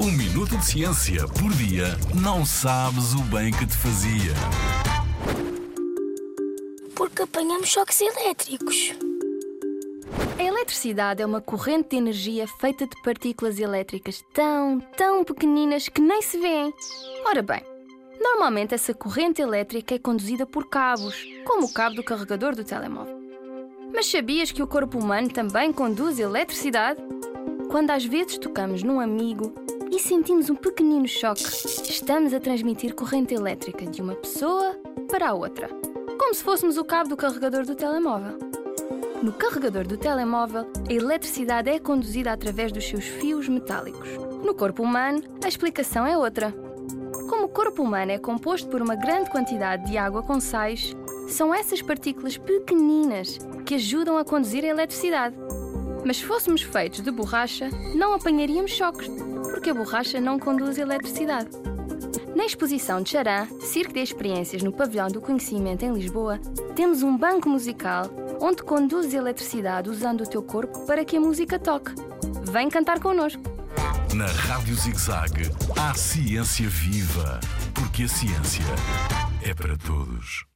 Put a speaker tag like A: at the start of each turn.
A: Um minuto de ciência por dia não sabes o bem que te fazia.
B: Porque apanhamos choques elétricos.
C: A eletricidade é uma corrente de energia feita de partículas elétricas tão, tão pequeninas que nem se vêem. Ora bem, normalmente essa corrente elétrica é conduzida por cabos, como o cabo do carregador do telemóvel. Mas sabias que o corpo humano também conduz eletricidade? Quando às vezes tocamos num amigo sentimos um pequenino choque, estamos a transmitir corrente elétrica de uma pessoa para a outra, como se fôssemos o cabo do carregador do telemóvel. No carregador do telemóvel, a eletricidade é conduzida através dos seus fios metálicos. No corpo humano, a explicação é outra. Como o corpo humano é composto por uma grande quantidade de água com sais, são essas partículas pequeninas que ajudam a conduzir a eletricidade. Mas se fôssemos feitos de borracha, não apanharíamos choques, porque a borracha não conduz eletricidade. Na exposição de Charan, Circo de Experiências no Pavilhão do Conhecimento em Lisboa, temos um banco musical onde conduzes eletricidade usando o teu corpo para que a música toque. Vem cantar connosco!
A: Na Rádio ZigZag, há ciência viva, porque a ciência é para todos.